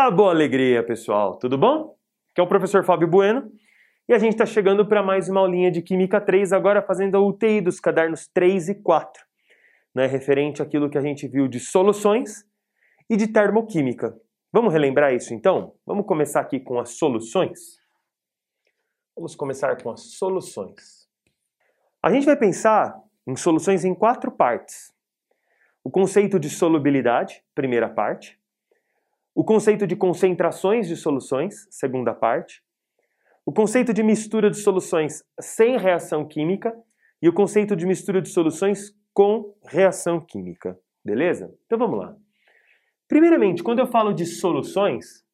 Acabou a alegria, pessoal. Tudo bom? Aqui é o professor Fábio Bueno e a gente está chegando para mais uma aulinha de Química 3, agora fazendo a UTI dos cadernos 3 e 4, né, referente àquilo que a gente viu de soluções e de termoquímica. Vamos relembrar isso então? Vamos começar aqui com as soluções? Vamos começar com as soluções. A gente vai pensar em soluções em quatro partes. O conceito de solubilidade, primeira parte o conceito de concentrações de soluções, segunda parte, o conceito de mistura de soluções sem reação química e o conceito de mistura de soluções com reação química. Beleza? Então vamos lá. Primeiramente, quando eu falo de soluções,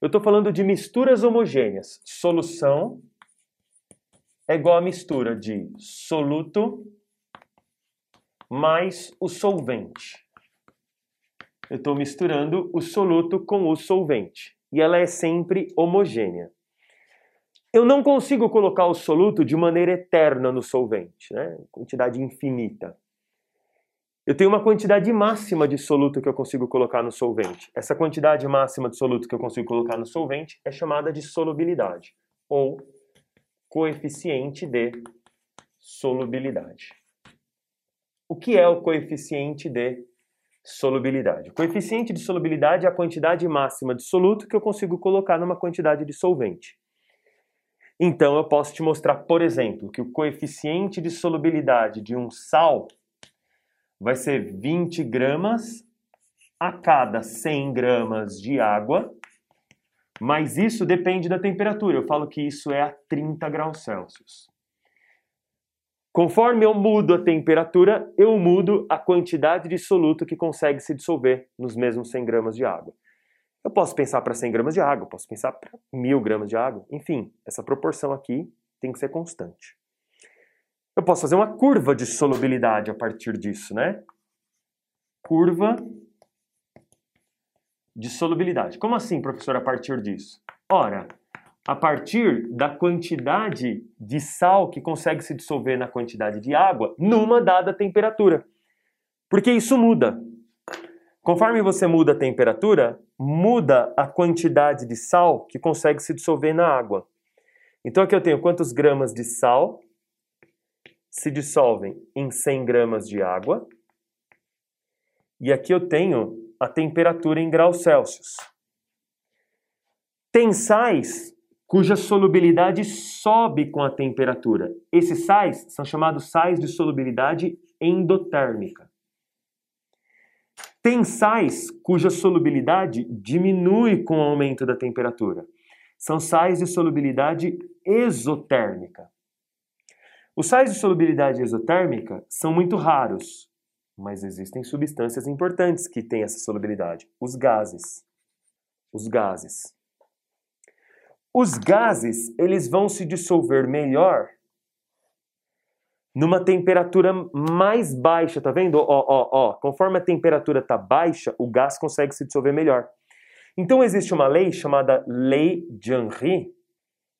eu estou falando de misturas homogêneas. Solução é igual a mistura de soluto mais o solvente eu estou misturando o soluto com o solvente. E ela é sempre homogênea. Eu não consigo colocar o soluto de maneira eterna no solvente, né? quantidade infinita. Eu tenho uma quantidade máxima de soluto que eu consigo colocar no solvente. Essa quantidade máxima de soluto que eu consigo colocar no solvente é chamada de solubilidade, ou coeficiente de solubilidade. O que é o coeficiente de solubilidade. O coeficiente de solubilidade é a quantidade máxima de soluto que eu consigo colocar numa quantidade de solvente. Então eu posso te mostrar, por exemplo, que o coeficiente de solubilidade de um sal vai ser 20 gramas a cada 100 gramas de água, mas isso depende da temperatura. Eu falo que isso é a 30 graus Celsius. Conforme eu mudo a temperatura, eu mudo a quantidade de soluto que consegue se dissolver nos mesmos 100 gramas de água. Eu posso pensar para 100 gramas de água, posso pensar para 1000 gramas de água, enfim, essa proporção aqui tem que ser constante. Eu posso fazer uma curva de solubilidade a partir disso, né? Curva de solubilidade. Como assim, professor, a partir disso? Ora, a partir da quantidade de sal que consegue se dissolver na quantidade de água numa dada temperatura. Porque isso muda. Conforme você muda a temperatura, muda a quantidade de sal que consegue se dissolver na água. Então aqui eu tenho quantos gramas de sal se dissolvem em 100 gramas de água. E aqui eu tenho a temperatura em graus Celsius. Tem sais cuja solubilidade sobe com a temperatura. Esses sais são chamados sais de solubilidade endotérmica. Tem sais cuja solubilidade diminui com o aumento da temperatura. São sais de solubilidade exotérmica. Os sais de solubilidade exotérmica são muito raros, mas existem substâncias importantes que têm essa solubilidade: os gases. Os gases. Os gases, eles vão se dissolver melhor numa temperatura mais baixa, tá vendo? Ó, ó, ó, conforme a temperatura tá baixa, o gás consegue se dissolver melhor. Então existe uma lei chamada Lei de Henry,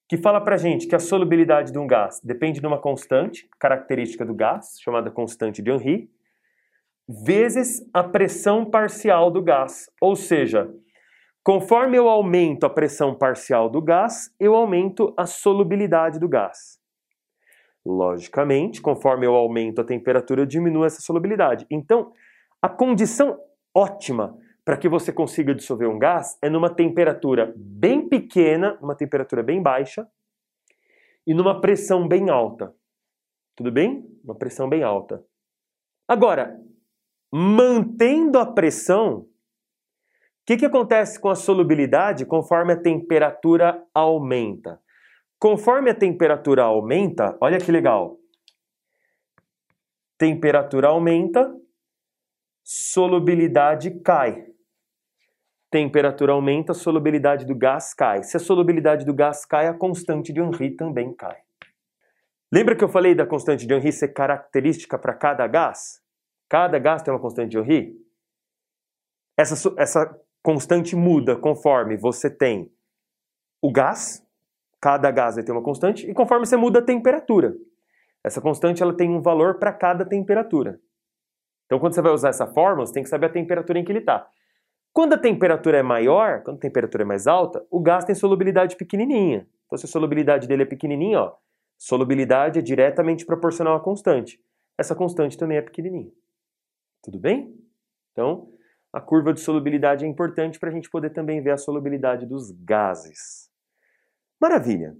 que fala pra gente que a solubilidade de um gás depende de uma constante, característica do gás, chamada constante de Henry, vezes a pressão parcial do gás. Ou seja, Conforme eu aumento a pressão parcial do gás, eu aumento a solubilidade do gás. Logicamente, conforme eu aumento a temperatura, eu diminuo essa solubilidade. Então, a condição ótima para que você consiga dissolver um gás é numa temperatura bem pequena, uma temperatura bem baixa e numa pressão bem alta. Tudo bem? Uma pressão bem alta. Agora, mantendo a pressão, o que, que acontece com a solubilidade conforme a temperatura aumenta? Conforme a temperatura aumenta, olha que legal. Temperatura aumenta, solubilidade cai. Temperatura aumenta, solubilidade do gás cai. Se a solubilidade do gás cai, a constante de Henry também cai. Lembra que eu falei da constante de Henry ser característica para cada gás? Cada gás tem uma constante de Henry? Essa, essa constante muda conforme você tem o gás, cada gás vai ter uma constante, e conforme você muda a temperatura. Essa constante ela tem um valor para cada temperatura. Então, quando você vai usar essa fórmula, você tem que saber a temperatura em que ele está. Quando a temperatura é maior, quando a temperatura é mais alta, o gás tem solubilidade pequenininha. Então, se a solubilidade dele é pequenininha, ó, solubilidade é diretamente proporcional à constante. Essa constante também é pequenininha. Tudo bem? Então, a curva de solubilidade é importante para a gente poder também ver a solubilidade dos gases. Maravilha!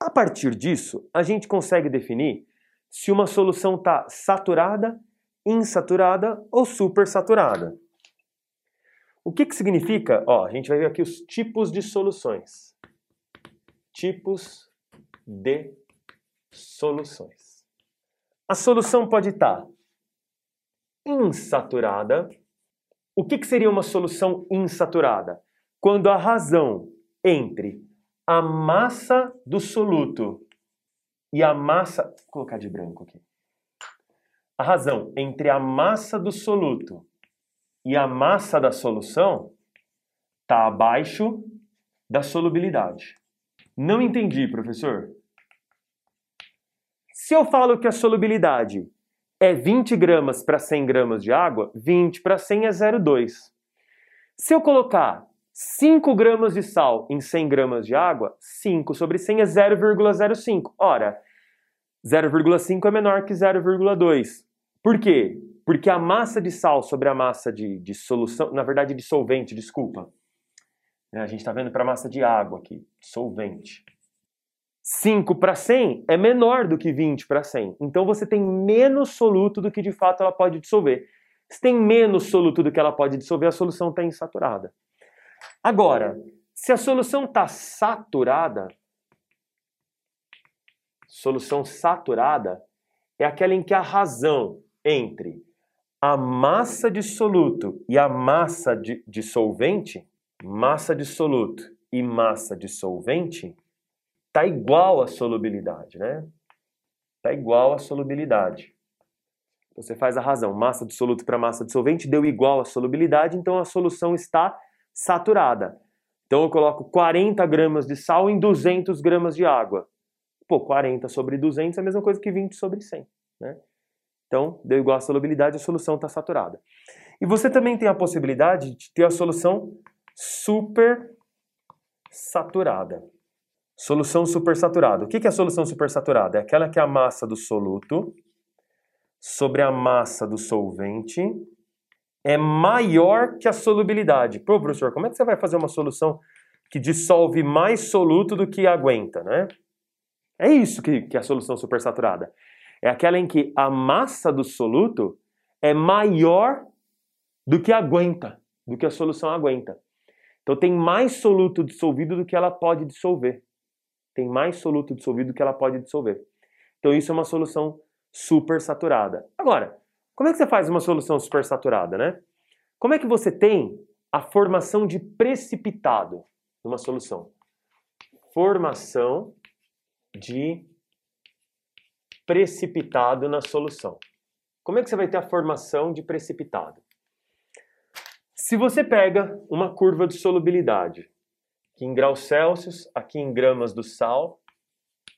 A partir disso, a gente consegue definir se uma solução está saturada, insaturada ou supersaturada. O que, que significa? Ó, a gente vai ver aqui os tipos de soluções. Tipos de soluções. A solução pode estar tá insaturada. O que, que seria uma solução insaturada? Quando a razão entre a massa do soluto e a massa. Vou colocar de branco aqui. A razão entre a massa do soluto e a massa da solução está abaixo da solubilidade. Não entendi, professor. Se eu falo que a solubilidade é 20 gramas para 100 gramas de água, 20 para 100 é 0,2. Se eu colocar 5 gramas de sal em 100 gramas de água, 5 sobre 100 é 0,05. Ora, 0,5 é menor que 0,2. Por quê? Porque a massa de sal sobre a massa de, de solução, na verdade de solvente, desculpa. A gente está vendo para a massa de água aqui, solvente. 5 para 100 é menor do que 20 para 100. Então você tem menos soluto do que de fato ela pode dissolver. Se tem menos soluto do que ela pode dissolver, a solução está insaturada. Agora, se a solução está saturada, solução saturada é aquela em que a razão entre a massa de soluto e a massa de, de solvente, massa de soluto e massa de solvente, está igual à solubilidade, né? Está igual à solubilidade. Você faz a razão, massa de soluto para massa de solvente deu igual à solubilidade, então a solução está saturada. Então eu coloco 40 gramas de sal em 200 gramas de água. Pô, 40 sobre 200 é a mesma coisa que 20 sobre 100, né? Então, deu igual à solubilidade, a solução está saturada. E você também tem a possibilidade de ter a solução super saturada. Solução supersaturada. O que é a solução supersaturada? É aquela que é a massa do soluto sobre a massa do solvente é maior que a solubilidade. Pô, professor, como é que você vai fazer uma solução que dissolve mais soluto do que aguenta, né? É isso que, que é a solução supersaturada. É aquela em que a massa do soluto é maior do que aguenta, do que a solução aguenta. Então tem mais soluto dissolvido do que ela pode dissolver tem mais soluto dissolvido que ela pode dissolver. Então isso é uma solução supersaturada. Agora, como é que você faz uma solução supersaturada, né? Como é que você tem a formação de precipitado numa solução? Formação de precipitado na solução. Como é que você vai ter a formação de precipitado? Se você pega uma curva de solubilidade aqui em graus Celsius, aqui em gramas do sal,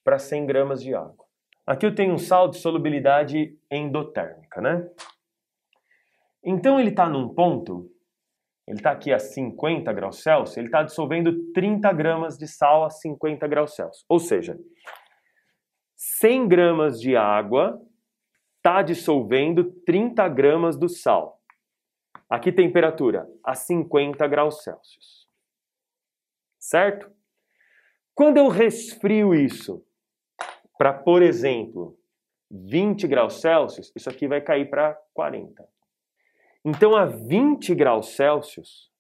para 100 gramas de água. Aqui eu tenho um sal de solubilidade endotérmica, né? Então ele está num ponto, ele está aqui a 50 graus Celsius, ele está dissolvendo 30 gramas de sal a 50 graus Celsius. Ou seja, 100 gramas de água está dissolvendo 30 gramas do sal. Aqui temperatura a 50 graus Celsius certo? Quando eu resfrio isso para, por exemplo, 20 graus Celsius, isso aqui vai cair para 40. Então, a 20 graus Celsius,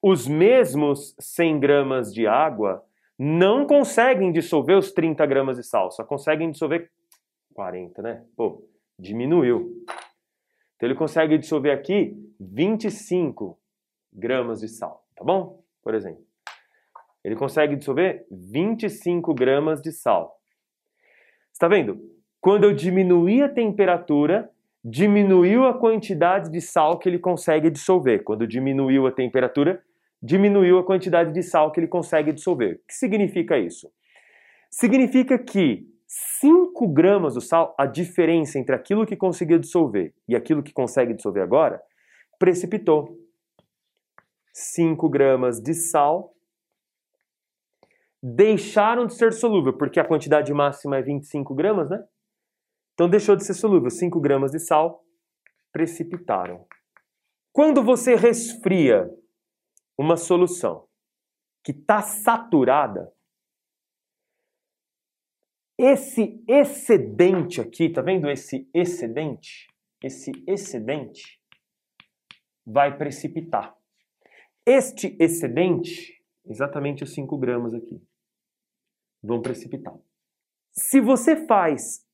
os mesmos 100 gramas de água não conseguem dissolver os 30 gramas de sal, só conseguem dissolver 40, né? Pô, diminuiu. Então, ele consegue dissolver aqui 25 gramas de sal tá bom? Por exemplo. Ele consegue dissolver 25 gramas de sal. Está vendo? Quando eu diminuí a temperatura, diminuiu a quantidade de sal que ele consegue dissolver. Quando diminuiu a temperatura, diminuiu a quantidade de sal que ele consegue dissolver. O que significa isso? Significa que 5 gramas do sal, a diferença entre aquilo que conseguiu dissolver e aquilo que consegue dissolver agora, precipitou. 5 gramas de sal deixaram de ser solúvel, porque a quantidade máxima é 25 gramas, né? Então deixou de ser solúvel. 5 gramas de sal precipitaram. Quando você resfria uma solução que está saturada, esse excedente aqui, tá vendo esse excedente? Esse excedente vai precipitar. Este excedente, exatamente os 5 gramas aqui, vão precipitar. Se você faz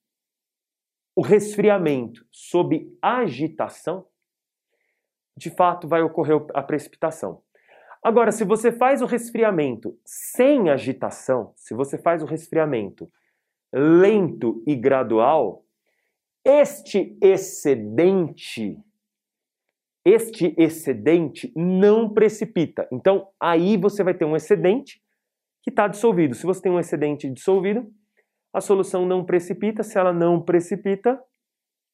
o resfriamento sob agitação, de fato vai ocorrer a precipitação. Agora, se você faz o resfriamento sem agitação, se você faz o resfriamento lento e gradual, este excedente este excedente não precipita. Então, aí você vai ter um excedente que está dissolvido. Se você tem um excedente dissolvido, a solução não precipita. Se ela não precipita,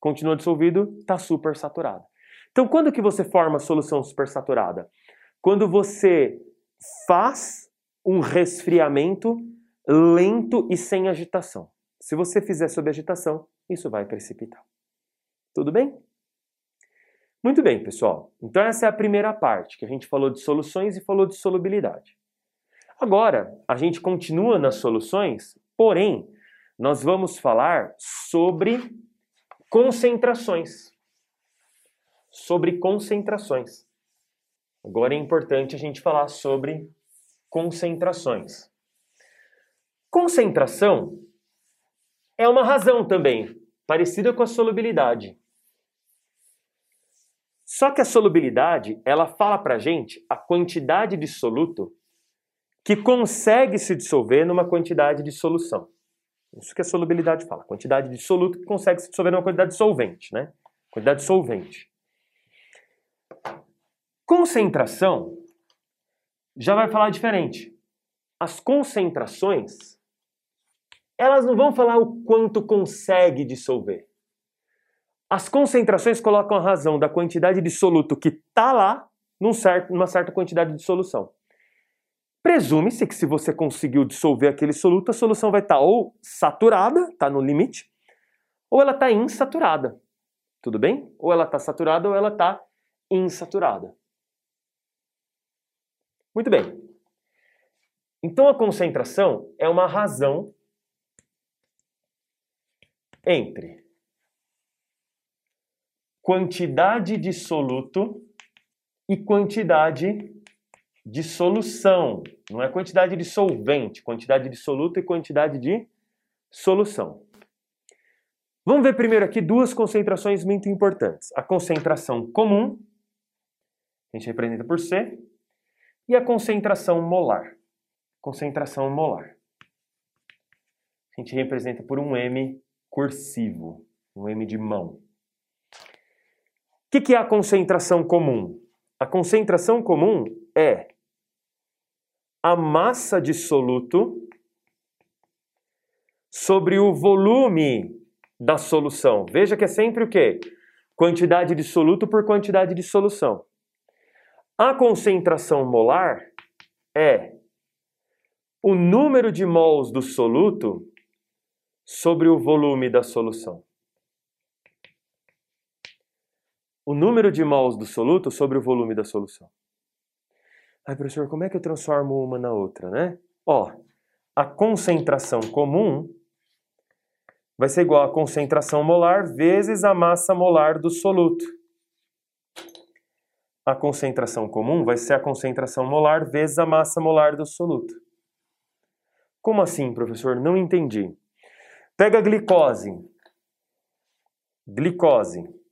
continua dissolvido, está supersaturada. Então, quando que você forma a solução supersaturada? Quando você faz um resfriamento lento e sem agitação. Se você fizer sob agitação, isso vai precipitar. Tudo bem? Muito bem, pessoal. Então essa é a primeira parte, que a gente falou de soluções e falou de solubilidade. Agora, a gente continua nas soluções, porém, nós vamos falar sobre concentrações. Sobre concentrações. Agora é importante a gente falar sobre concentrações. Concentração é uma razão também, parecida com a solubilidade. Só que a solubilidade, ela fala pra gente a quantidade de soluto que consegue se dissolver numa quantidade de solução. Isso que a solubilidade fala, quantidade de soluto que consegue se dissolver numa quantidade de solvente, né? Quantidade de solvente. Concentração já vai falar diferente. As concentrações, elas não vão falar o quanto consegue dissolver. As concentrações colocam a razão da quantidade de soluto que está lá num certo, numa certa quantidade de solução. Presume-se que se você conseguiu dissolver aquele soluto, a solução vai estar tá ou saturada, está no limite, ou ela está insaturada. Tudo bem? Ou ela está saturada ou ela está insaturada. Muito bem. Então a concentração é uma razão entre quantidade de soluto e quantidade de solução. Não é quantidade de solvente, quantidade de soluto e quantidade de solução. Vamos ver primeiro aqui duas concentrações muito importantes. A concentração comum, a gente representa por C, e a concentração molar. Concentração molar. A gente representa por um M cursivo, um M de mão que, que é a concentração comum? A concentração comum é a massa de soluto sobre o volume da solução. Veja que é sempre o quê? Quantidade de soluto por quantidade de solução. A concentração molar é o número de mols do soluto sobre o volume da solução. O número de mols do soluto sobre o volume da solução. Ai, professor, como é que eu transformo uma na outra, né? Ó, a concentração comum vai ser igual a concentração molar vezes a massa molar do soluto. A concentração comum vai ser a concentração molar vezes a massa molar do soluto. Como assim, professor? Não entendi. Pega a glicose. Glicose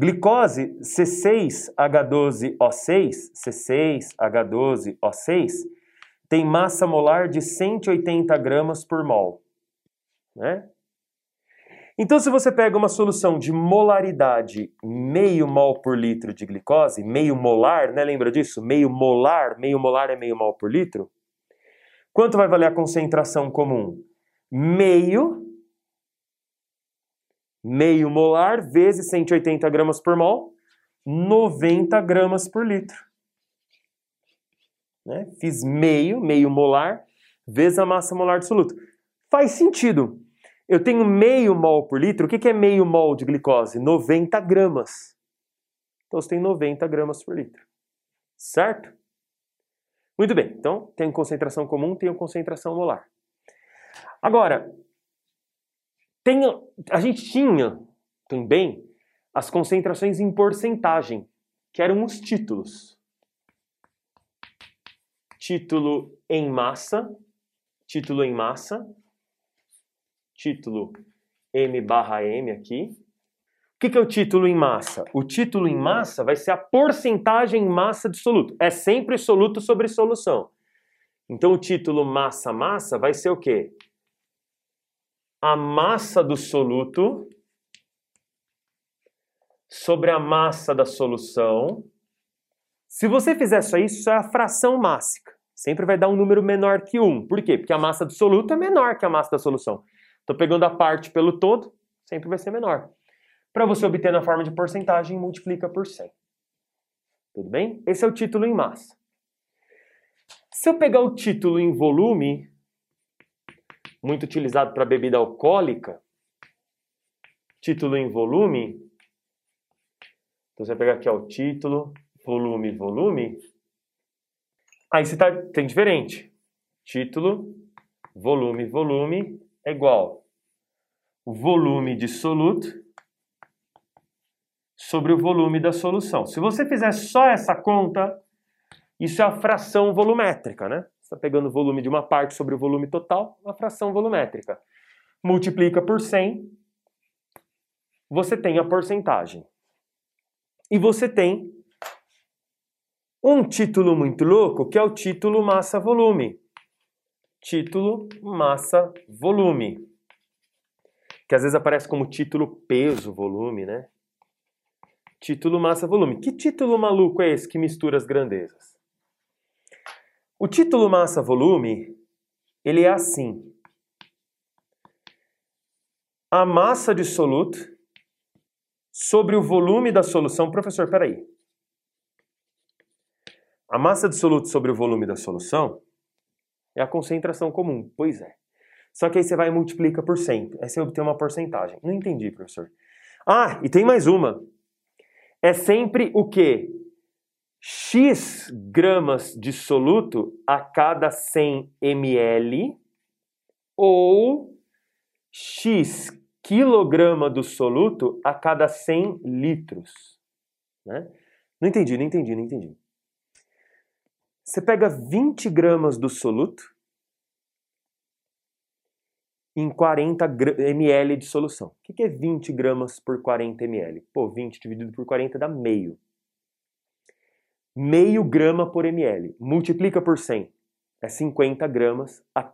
Glicose C6H12O6, C6H12O6, tem massa molar de 180 gramas por mol. Né? Então, se você pega uma solução de molaridade meio mol por litro de glicose, meio molar, né? lembra disso? Meio molar, meio molar é meio mol por litro. Quanto vai valer a concentração comum? Meio meio molar vezes 180 gramas por mol, 90 gramas por litro. Né? Fiz meio, meio molar, vezes a massa molar do soluto. Faz sentido. Eu tenho meio mol por litro. O que é meio mol de glicose? 90 gramas. Então você tem 90 gramas por litro. Certo? Muito bem. Então, tem concentração comum, tem concentração molar. Agora, tem, a gente tinha também as concentrações em porcentagem, que eram os títulos. Título em massa, título em massa, título M barra M aqui. O que, que é o título em massa? O título em massa vai ser a porcentagem em massa de soluto. É sempre soluto sobre solução. Então o título massa-massa vai ser o quê? A massa do soluto sobre a massa da solução. Se você fizer só isso, isso é a fração mássica. Sempre vai dar um número menor que 1. Por quê? Porque a massa do soluto é menor que a massa da solução. Estou pegando a parte pelo todo, sempre vai ser menor. Para você obter na forma de porcentagem, multiplica por 100. Tudo bem? Esse é o título em massa. Se eu pegar o título em volume, muito utilizado para bebida alcoólica, título em volume. Então você vai pegar aqui ó, o título, volume, volume. Aí você tá, tem diferente. Título, volume, volume é igual o volume de soluto sobre o volume da solução. Se você fizer só essa conta, isso é a fração volumétrica, né? Está pegando o volume de uma parte sobre o volume total, uma fração volumétrica. Multiplica por 100, você tem a porcentagem. E você tem um título muito louco, que é o título massa-volume. Título massa-volume. Que às vezes aparece como título peso-volume, né? Título massa-volume. Que título maluco é esse que mistura as grandezas? O título massa-volume, ele é assim. A massa de soluto sobre o volume da solução. Professor, peraí. A massa de soluto sobre o volume da solução é a concentração comum. Pois é. Só que aí você vai e multiplica por 100. Aí você obtém uma porcentagem. Não entendi, professor. Ah, e tem mais uma. É sempre o quê? X gramas de soluto a cada 100 ml ou X quilograma do soluto a cada 100 litros. Né? Não entendi, não entendi, não entendi. Você pega 20 gramas do soluto em 40 ml de solução. O que é 20 gramas por 40 ml? Pô, 20 dividido por 40 dá meio meio grama por ml. Multiplica por 100. É 50 gramas. A...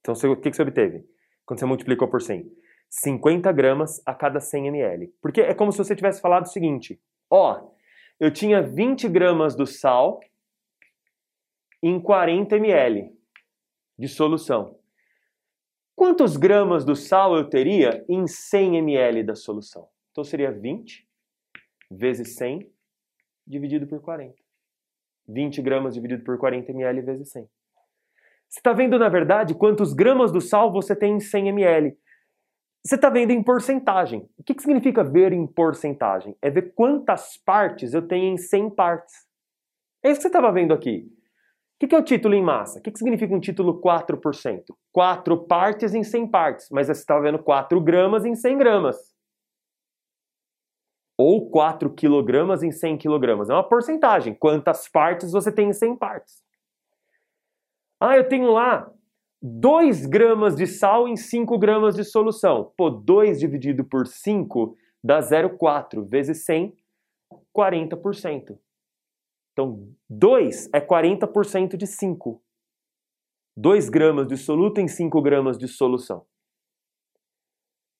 Então, o que você obteve? Quando você multiplicou por 100? 50 gramas a cada 100 ml. Porque é como se você tivesse falado o seguinte: ó, eu tinha 20 gramas do sal em 40 ml de solução. Quantos gramas do sal eu teria em 100 ml da solução? Então seria 20 vezes 100 dividido por 40. 20 gramas dividido por 40 ml vezes 100. Você está vendo, na verdade, quantos gramas do sal você tem em 100 ml. Você está vendo em porcentagem. O que, que significa ver em porcentagem? É ver quantas partes eu tenho em 100 partes. É isso que você estava vendo aqui. O que, que é o título em massa? O que, que significa um título 4%? 4 partes em 100 partes, mas você estava vendo 4 gramas em 100 gramas ou 4 quilogramas em 100 quilogramas. É uma porcentagem. Quantas partes você tem em 100 partes? Ah, eu tenho lá 2 gramas de sal em 5 gramas de solução. Pô, 2 dividido por 5 dá 0,4 vezes 100, 40%. Então, 2 é 40% de 5. 2 gramas de soluto em 5 gramas de solução.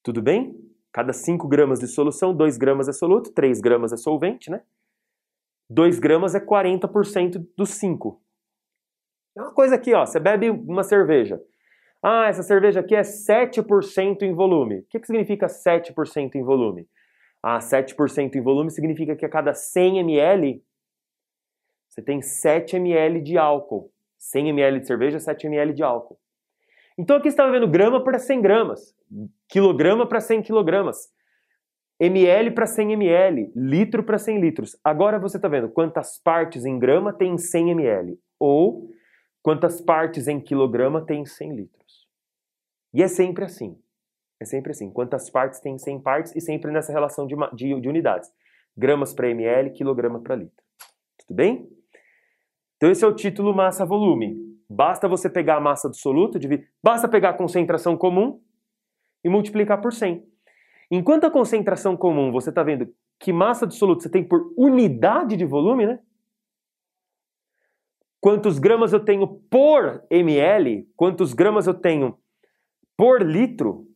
Tudo bem? Cada 5 gramas de solução, 2 gramas é soluto, 3 gramas é solvente, né? 2 gramas é 40% dos 5. É uma coisa aqui, ó, você bebe uma cerveja. Ah, essa cerveja aqui é 7% em volume. O que, que significa 7% em volume? Ah, 7% em volume significa que a cada 100 ml você tem 7 ml de álcool. 100 ml de cerveja, 7 ml de álcool. Então aqui está vendo grama para 100 gramas, quilograma para 100 quilogramas, ml para 100 ml, litro para 100 litros. Agora você está vendo quantas partes em grama tem em 100 ml ou quantas partes em quilograma tem em 100 litros. E é sempre assim. É sempre assim. Quantas partes tem em 100 partes e sempre nessa relação de, de, de unidades. Gramas para ml, quilograma para litro. Tudo bem? Então esse é o título massa-volume. Basta você pegar a massa absoluta, dividir, basta pegar a concentração comum e multiplicar por 100. Enquanto a concentração comum, você está vendo que massa absoluta você tem por unidade de volume, né? Quantos gramas eu tenho por ml, quantos gramas eu tenho por litro.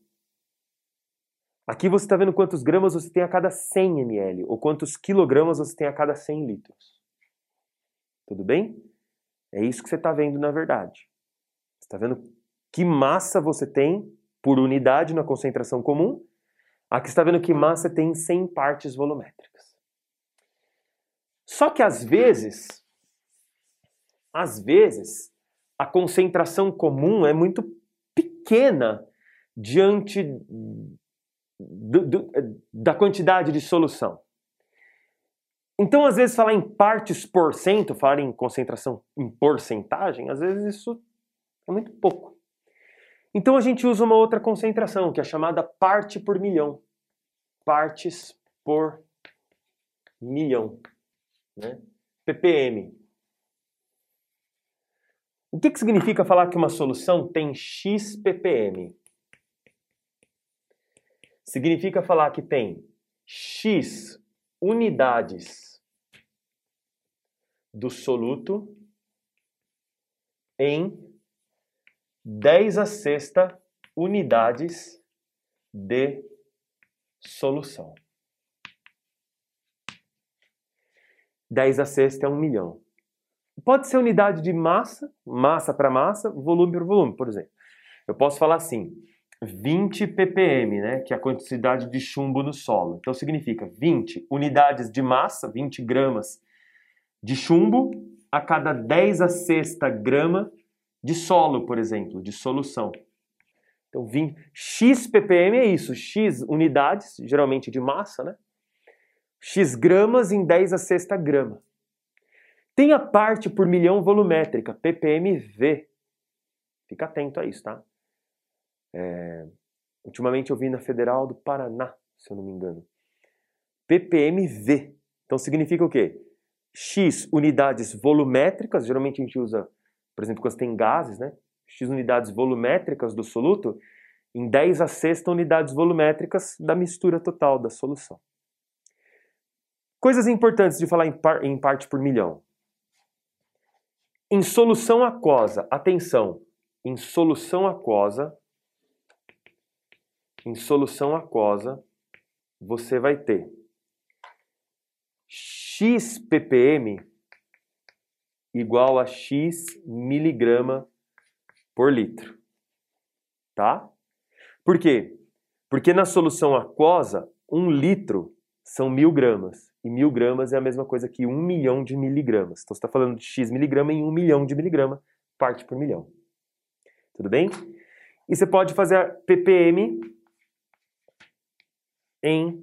Aqui você está vendo quantos gramas você tem a cada 100 ml, ou quantos quilogramas você tem a cada 100 litros. Tudo bem? É isso que você está vendo na verdade. Você está vendo que massa você tem por unidade na concentração comum. Aqui está vendo que massa tem 100 partes volumétricas. Só que às vezes, às vezes, a concentração comum é muito pequena diante do, do, da quantidade de solução. Então, às vezes, falar em partes por cento, falar em concentração em porcentagem, às vezes isso é muito pouco. Então, a gente usa uma outra concentração, que é chamada parte por milhão. Partes por milhão. Né? ppm. O que, que significa falar que uma solução tem x ppm? Significa falar que tem x unidades do soluto em 10 a sexta unidades de solução. 10 a sexta é um milhão. Pode ser unidade de massa, massa para massa, volume por volume, por exemplo. Eu posso falar assim, 20 ppm, né, que é a quantidade de chumbo no solo. Então significa 20 unidades de massa, 20 gramas de chumbo a cada 10 a sexta grama de solo, por exemplo, de solução. Então, 20, X ppm é isso, X unidades, geralmente de massa, né? X gramas em 10 a sexta grama. Tem a parte por milhão volumétrica, ppmv. Fica atento a isso, tá? É, ultimamente eu vi na Federal do Paraná, se eu não me engano. ppmv. Então significa o quê? X unidades volumétricas, geralmente a gente usa, por exemplo, quando tem gases, né? X unidades volumétricas do soluto, em 10 a sexta unidades volumétricas da mistura total da solução. Coisas importantes de falar em, par, em parte por milhão. Em solução aquosa, atenção, em solução aquosa, em solução aquosa, você vai ter x ppm igual a x miligrama por litro. Tá? Por quê? Porque na solução aquosa, um litro são mil gramas. E mil gramas é a mesma coisa que um milhão de miligramas. Então você está falando de x miligrama em um milhão de miligrama, parte por milhão. Tudo bem? E você pode fazer ppm em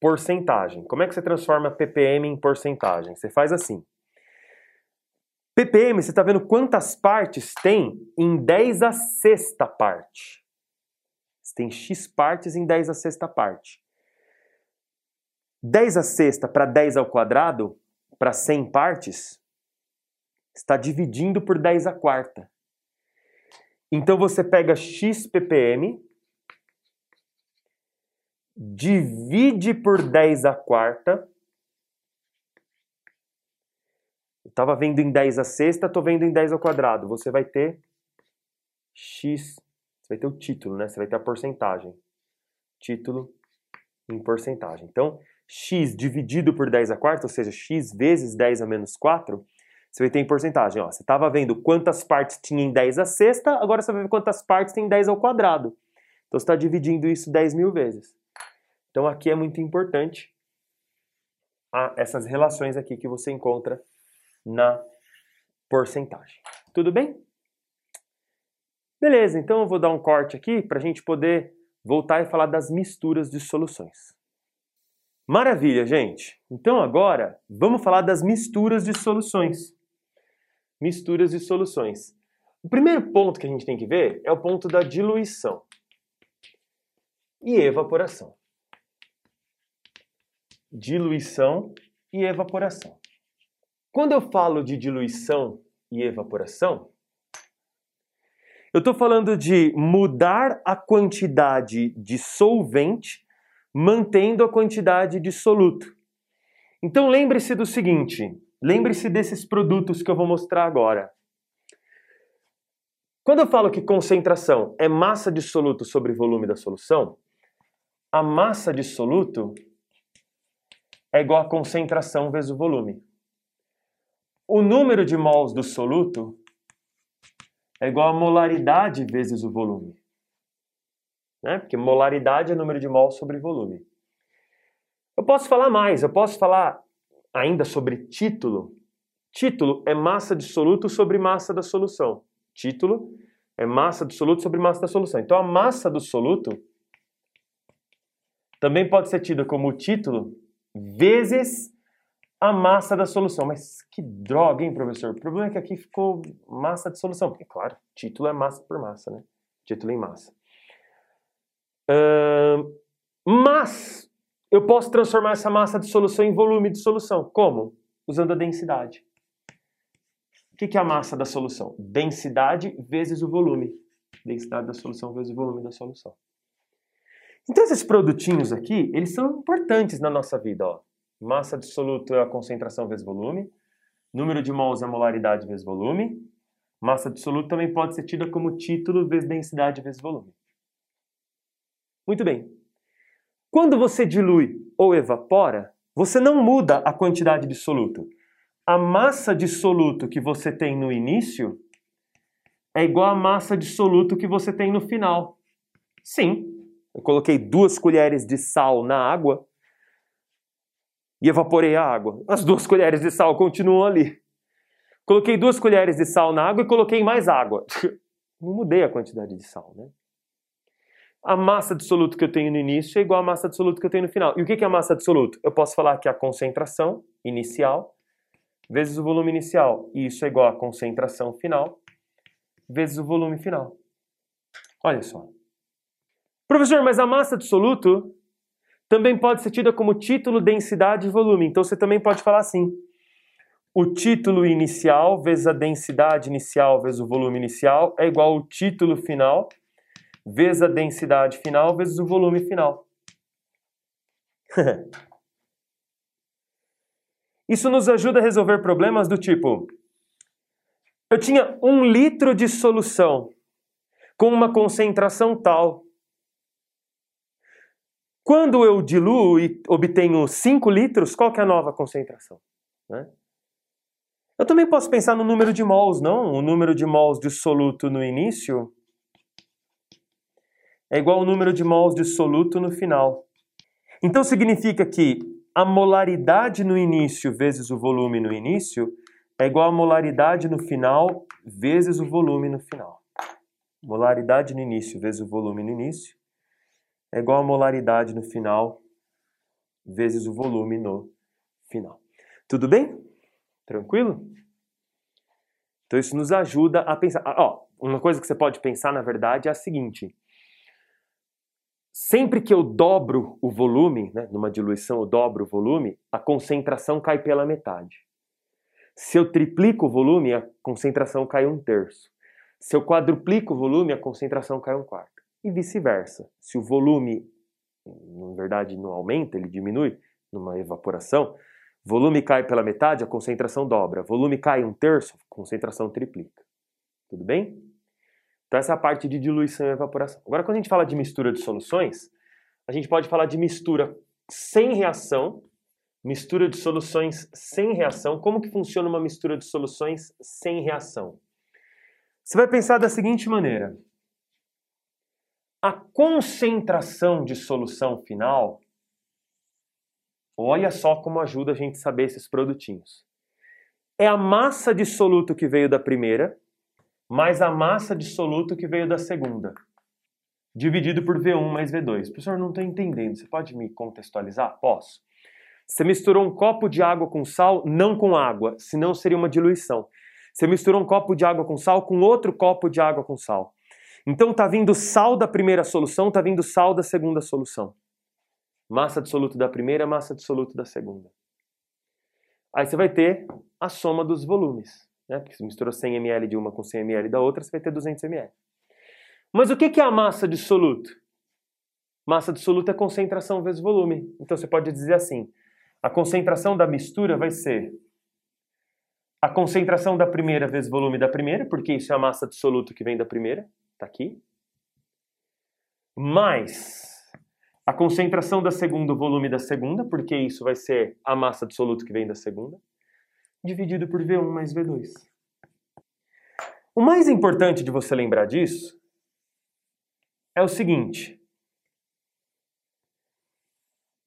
porcentagem. Como é que você transforma ppm em porcentagem? Você faz assim. ppm, você está vendo quantas partes tem em 10 a sexta parte. Você tem x partes em 10 a sexta parte. 10 a sexta para 10 ao quadrado, para 100 partes, está dividindo por 10 a quarta. Então você pega x ppm divide por 10 a quarta. Eu estava vendo em 10 a sexta, estou vendo em 10 ao quadrado. Você vai ter x, você vai ter o título, né? Você vai ter a porcentagem. Título em porcentagem. Então, x dividido por 10 a quarta, ou seja, x vezes 10 a menos 4, Você vai ter em porcentagem. Ó. Você estava vendo quantas partes tinha em 10 a sexta, agora você vai ver quantas partes tem em 10 ao quadrado. Então você está dividindo isso 10 mil vezes. Então aqui é muito importante essas relações aqui que você encontra na porcentagem. Tudo bem? Beleza, então eu vou dar um corte aqui para a gente poder voltar e falar das misturas de soluções. Maravilha, gente! Então agora vamos falar das misturas de soluções. Misturas de soluções. O primeiro ponto que a gente tem que ver é o ponto da diluição e evaporação. Diluição e evaporação. Quando eu falo de diluição e evaporação, eu estou falando de mudar a quantidade de solvente mantendo a quantidade de soluto. Então lembre-se do seguinte: lembre-se desses produtos que eu vou mostrar agora. Quando eu falo que concentração é massa de soluto sobre volume da solução, a massa de soluto é igual a concentração vezes o volume. O número de mols do soluto é igual a molaridade vezes o volume. Né? Porque molaridade é número de mol sobre volume. Eu posso falar mais, eu posso falar ainda sobre título. Título é massa de soluto sobre massa da solução. Título é massa do soluto sobre massa da solução. Então a massa do soluto também pode ser tida como título vezes a massa da solução. Mas que droga, hein, professor? O problema é que aqui ficou massa de solução. Porque, claro, título é massa por massa, né? Título em massa. Uh, mas eu posso transformar essa massa de solução em volume de solução. Como? Usando a densidade. O que é a massa da solução? Densidade vezes o volume. Densidade da solução vezes o volume da solução. Então esses produtinhos aqui, eles são importantes na nossa vida. Ó. Massa de soluto é a concentração vezes volume. Número de mols é a molaridade vezes volume. Massa de soluto também pode ser tida como título vezes densidade vezes volume. Muito bem. Quando você dilui ou evapora, você não muda a quantidade de soluto. A massa de soluto que você tem no início é igual à massa de soluto que você tem no final. Sim, eu coloquei duas colheres de sal na água e evaporei a água. As duas colheres de sal continuam ali. Coloquei duas colheres de sal na água e coloquei mais água. Não mudei a quantidade de sal, né? A massa absoluta que eu tenho no início é igual à massa absoluta que eu tenho no final. E o que é a massa absoluta? Eu posso falar que é a concentração inicial vezes o volume inicial. E isso é igual à concentração final vezes o volume final. Olha só. Professor, mas a massa absoluta também pode ser tida como título, densidade e volume. Então você também pode falar assim: o título inicial vezes a densidade inicial vezes o volume inicial é igual ao título final vezes a densidade final vezes o volume final. Isso nos ajuda a resolver problemas do tipo: eu tinha um litro de solução com uma concentração tal quando eu diluo e obtenho 5 litros, qual é a nova concentração? Né? Eu também posso pensar no número de mols, não? O número de mols de soluto no início é igual ao número de mols de soluto no final. Então significa que a molaridade no início vezes o volume no início é igual a molaridade no final vezes o volume no final. Molaridade no início vezes o volume no início é igual a molaridade no final vezes o volume no final. Tudo bem? Tranquilo? Então isso nos ajuda a pensar. Ah, ó, uma coisa que você pode pensar, na verdade, é a seguinte. Sempre que eu dobro o volume, né, numa diluição eu dobro o volume, a concentração cai pela metade. Se eu triplico o volume, a concentração cai um terço. Se eu quadruplico o volume, a concentração cai um quarto e vice-versa. Se o volume, na verdade, não aumenta, ele diminui numa evaporação, volume cai pela metade, a concentração dobra. Volume cai um terço, concentração triplica. Tudo bem? Então essa é a parte de diluição e evaporação. Agora quando a gente fala de mistura de soluções, a gente pode falar de mistura sem reação Mistura de soluções sem reação. Como que funciona uma mistura de soluções sem reação? Você vai pensar da seguinte maneira. A concentração de solução final, olha só como ajuda a gente saber esses produtinhos. É a massa de soluto que veio da primeira, mais a massa de soluto que veio da segunda, dividido por V1 mais V2. Professor, não estou entendendo. Você pode me contextualizar? Posso. Você misturou um copo de água com sal, não com água, senão seria uma diluição. Você misturou um copo de água com sal com outro copo de água com sal. Então tá vindo sal da primeira solução, tá vindo sal da segunda solução. Massa de soluto da primeira, massa de soluto da segunda. Aí você vai ter a soma dos volumes. Né? Porque se misturou 100 ml de uma com 100 ml da outra, você vai ter 200 ml. Mas o que é a massa de soluto? Massa de soluto é concentração vezes volume. Então você pode dizer assim: a concentração da mistura vai ser a concentração da primeira vezes volume da primeira, porque isso é a massa de soluto que vem da primeira, está aqui, mais a concentração da segunda, o volume da segunda, porque isso vai ser a massa de soluto que vem da segunda, dividido por V1 mais V2. O mais importante de você lembrar disso é o seguinte: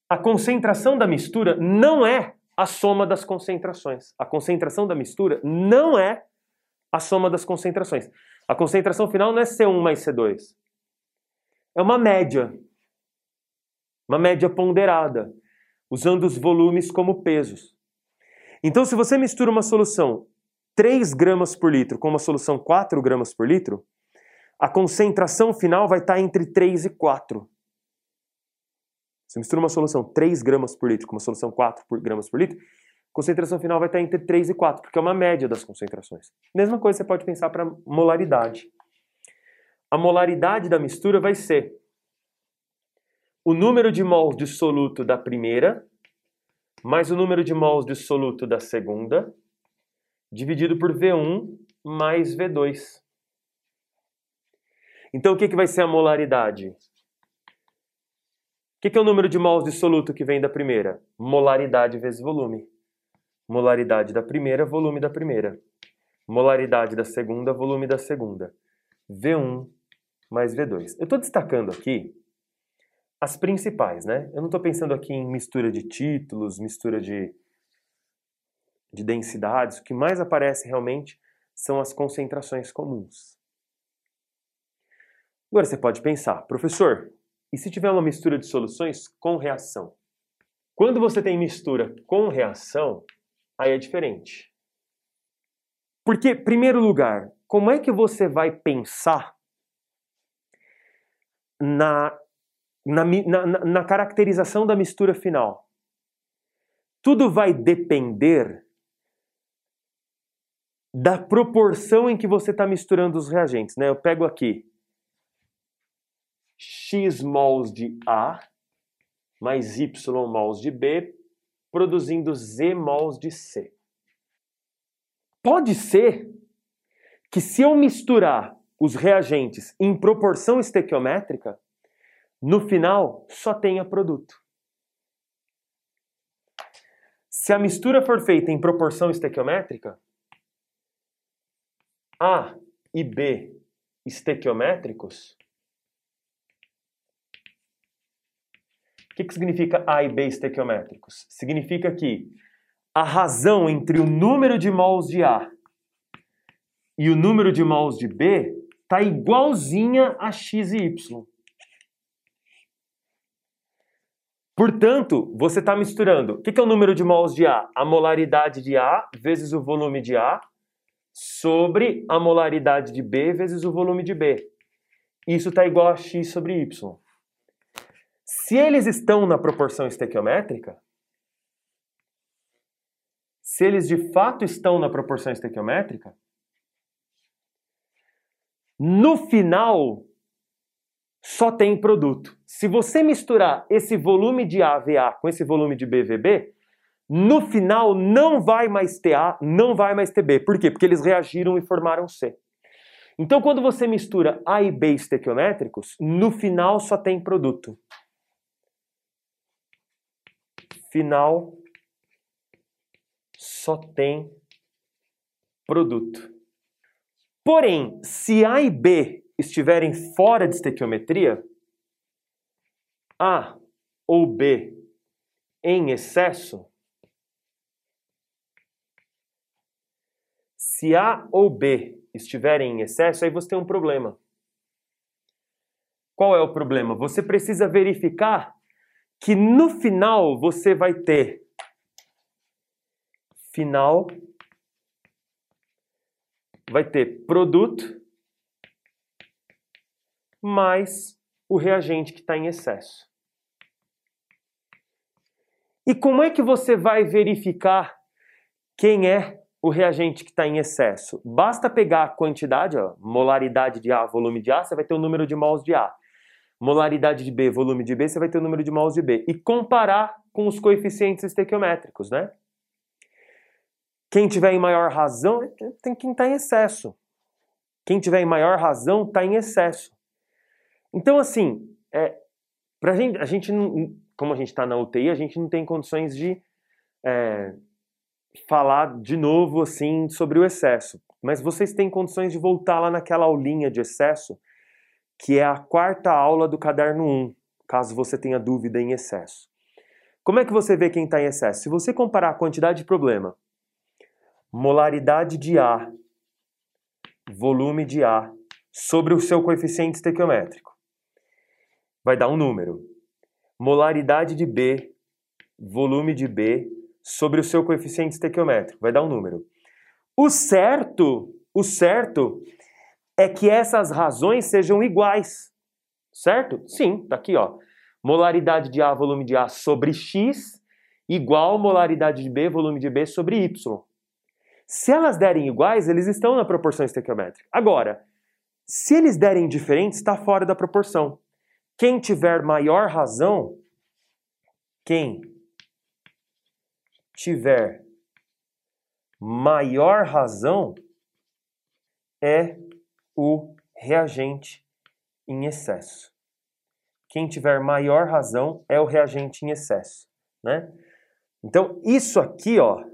a concentração da mistura não é a soma das concentrações. A concentração da mistura não é a soma das concentrações. A concentração final não é C1 mais C2. É uma média. Uma média ponderada, usando os volumes como pesos. Então, se você mistura uma solução 3 gramas por litro com uma solução 4 gramas por litro, a concentração final vai estar entre 3 e 4. Você mistura uma solução 3 gramas por litro com uma solução 4 gramas por litro, concentração final vai estar entre 3 e 4, porque é uma média das concentrações. Mesma coisa você pode pensar para molaridade. A molaridade da mistura vai ser o número de mols de soluto da primeira mais o número de mols de soluto da segunda dividido por V1 mais V2. Então o que, que vai ser a molaridade? O que, que é o número de mols de soluto que vem da primeira? Molaridade vezes volume. Molaridade da primeira, volume da primeira. Molaridade da segunda, volume da segunda. V1 mais V2. Eu estou destacando aqui as principais, né? Eu não estou pensando aqui em mistura de títulos, mistura de, de densidades. O que mais aparece realmente são as concentrações comuns. Agora você pode pensar, professor, e se tiver uma mistura de soluções com reação? Quando você tem mistura com reação, aí é diferente. Porque, primeiro lugar, como é que você vai pensar na, na, na, na caracterização da mistura final? Tudo vai depender da proporção em que você está misturando os reagentes. Né? Eu pego aqui x mols de A mais y mols de B, produzindo z mols de C. Pode ser que se eu misturar os reagentes em proporção estequiométrica, no final só tenha produto. Se a mistura for feita em proporção estequiométrica, A e B estequiométricos, que, que significa A e B estequiométricos? Significa que a razão entre o número de mols de A e o número de mols de B está igualzinha a x e y. Portanto, você está misturando. O que, que é o número de mols de A? A molaridade de A vezes o volume de A sobre a molaridade de B vezes o volume de B. Isso está igual a x sobre y. Se eles estão na proporção estequiométrica, se eles de fato estão na proporção estequiométrica, no final só tem produto. Se você misturar esse volume de AVA com esse volume de BVB, no final não vai mais ter A, não vai mais ter B. Por quê? Porque eles reagiram e formaram C. Então, quando você mistura A e B estequiométricos, no final só tem produto. Final só tem produto. Porém, se A e B estiverem fora de estequiometria, A ou B em excesso, se A ou B estiverem em excesso, aí você tem um problema. Qual é o problema? Você precisa verificar que no final você vai ter final vai ter produto mais o reagente que está em excesso. E como é que você vai verificar quem é o reagente que está em excesso? Basta pegar a quantidade, ó, molaridade de A, volume de A, você vai ter o número de mols de A. Molaridade de B, volume de B, você vai ter o número de mols de B. E comparar com os coeficientes estequiométricos, né? Quem tiver em maior razão tem quem está em excesso. Quem tiver em maior razão está em excesso. Então, assim, é, pra gente, a gente não, como a gente está na UTI, a gente não tem condições de é, falar de novo assim sobre o excesso. Mas vocês têm condições de voltar lá naquela aulinha de excesso, que é a quarta aula do caderno 1, caso você tenha dúvida em excesso. Como é que você vê quem está em excesso? Se você comparar a quantidade de problema molaridade de A, volume de A, sobre o seu coeficiente estequiométrico. Vai dar um número. Molaridade de B, volume de B, sobre o seu coeficiente estequiométrico. Vai dar um número. O certo, o certo é que essas razões sejam iguais. Certo? Sim, tá aqui, ó. Molaridade de A, volume de A sobre X igual molaridade de B, volume de B sobre Y. Se elas derem iguais, eles estão na proporção estequiométrica. Agora, se eles derem diferentes, está fora da proporção. Quem tiver maior razão, quem tiver maior razão é o reagente em excesso. Quem tiver maior razão é o reagente em excesso, né? Então, isso aqui, ó,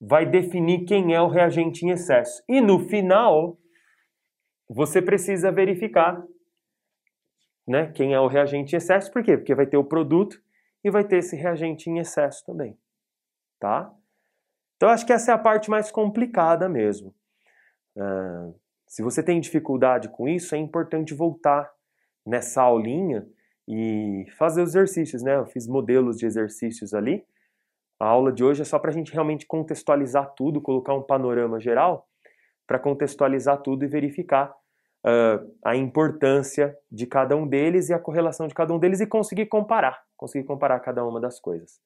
vai definir quem é o reagente em excesso. E no final, você precisa verificar né, quem é o reagente em excesso. Por quê? Porque vai ter o produto e vai ter esse reagente em excesso também. Tá? Então, acho que essa é a parte mais complicada mesmo. Uh, se você tem dificuldade com isso, é importante voltar nessa aulinha e fazer os exercícios, né? Eu fiz modelos de exercícios ali a aula de hoje é só para a gente realmente contextualizar tudo, colocar um panorama geral, para contextualizar tudo e verificar uh, a importância de cada um deles e a correlação de cada um deles e conseguir comparar, conseguir comparar cada uma das coisas.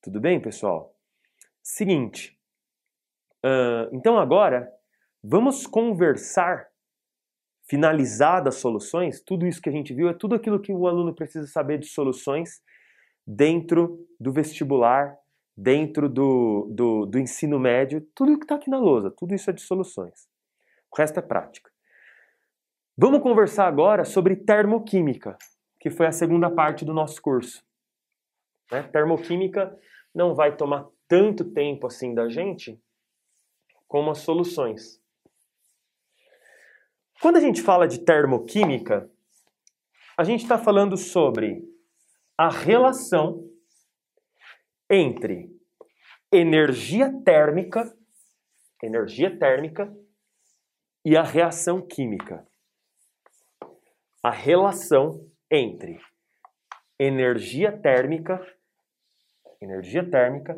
Tudo bem, pessoal? Seguinte, uh, então agora vamos conversar, finalizadas as soluções, tudo isso que a gente viu é tudo aquilo que o aluno precisa saber de soluções dentro do vestibular dentro do, do, do ensino médio, tudo que está aqui na lousa, tudo isso é de soluções. O resto é prática. Vamos conversar agora sobre termoquímica, que foi a segunda parte do nosso curso. Né? Termoquímica não vai tomar tanto tempo assim da gente como as soluções. Quando a gente fala de termoquímica, a gente está falando sobre a relação entre energia térmica, energia térmica e a reação química. A relação entre energia térmica, energia térmica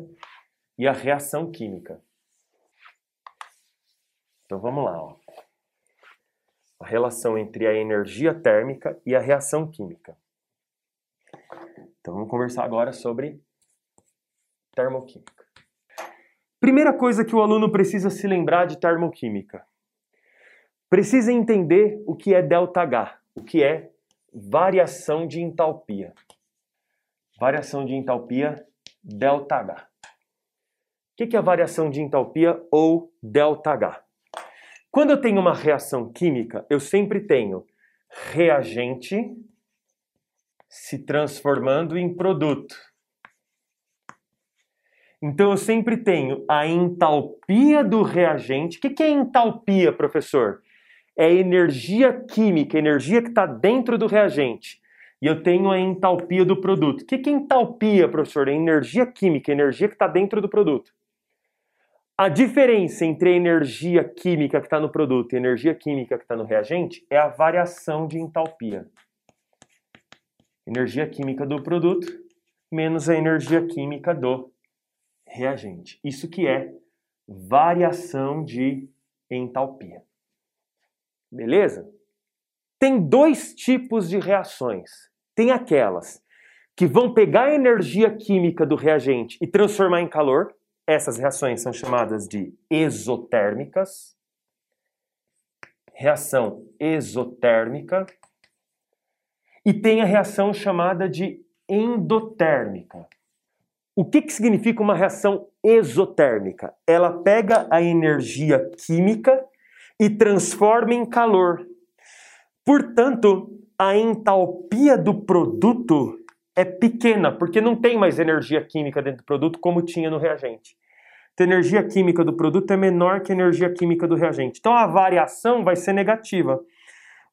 e a reação química. Então vamos lá, ó A relação entre a energia térmica e a reação química. Então vamos conversar agora sobre Termoquímica. Primeira coisa que o aluno precisa se lembrar de termoquímica. Precisa entender o que é ΔH, o que é variação de entalpia. Variação de entalpia, ΔH. O que é a variação de entalpia ou ΔH? Quando eu tenho uma reação química, eu sempre tenho reagente se transformando em produto Então eu sempre tenho a entalpia do reagente. O que é entalpia, professor? É energia química, energia que está dentro do reagente. E eu tenho a entalpia do produto. O que é entalpia, professor? É energia química, energia que está dentro do produto. A diferença entre a energia química que está no produto e a energia química que está no reagente é a variação de entalpia. Energia química do produto menos a energia química do reagente. Isso que é variação de entalpia. Beleza? Tem dois tipos de reações. Tem aquelas que vão pegar a energia química do reagente e transformar em calor, essas reações são chamadas de exotérmicas. Reação exotérmica. E tem a reação chamada de endotérmica. O que, que significa uma reação exotérmica? Ela pega a energia química e transforma em calor. Portanto, a entalpia do produto é pequena, porque não tem mais energia química dentro do produto como tinha no reagente. Então, a energia química do produto é menor que a energia química do reagente. Então, a variação vai ser negativa.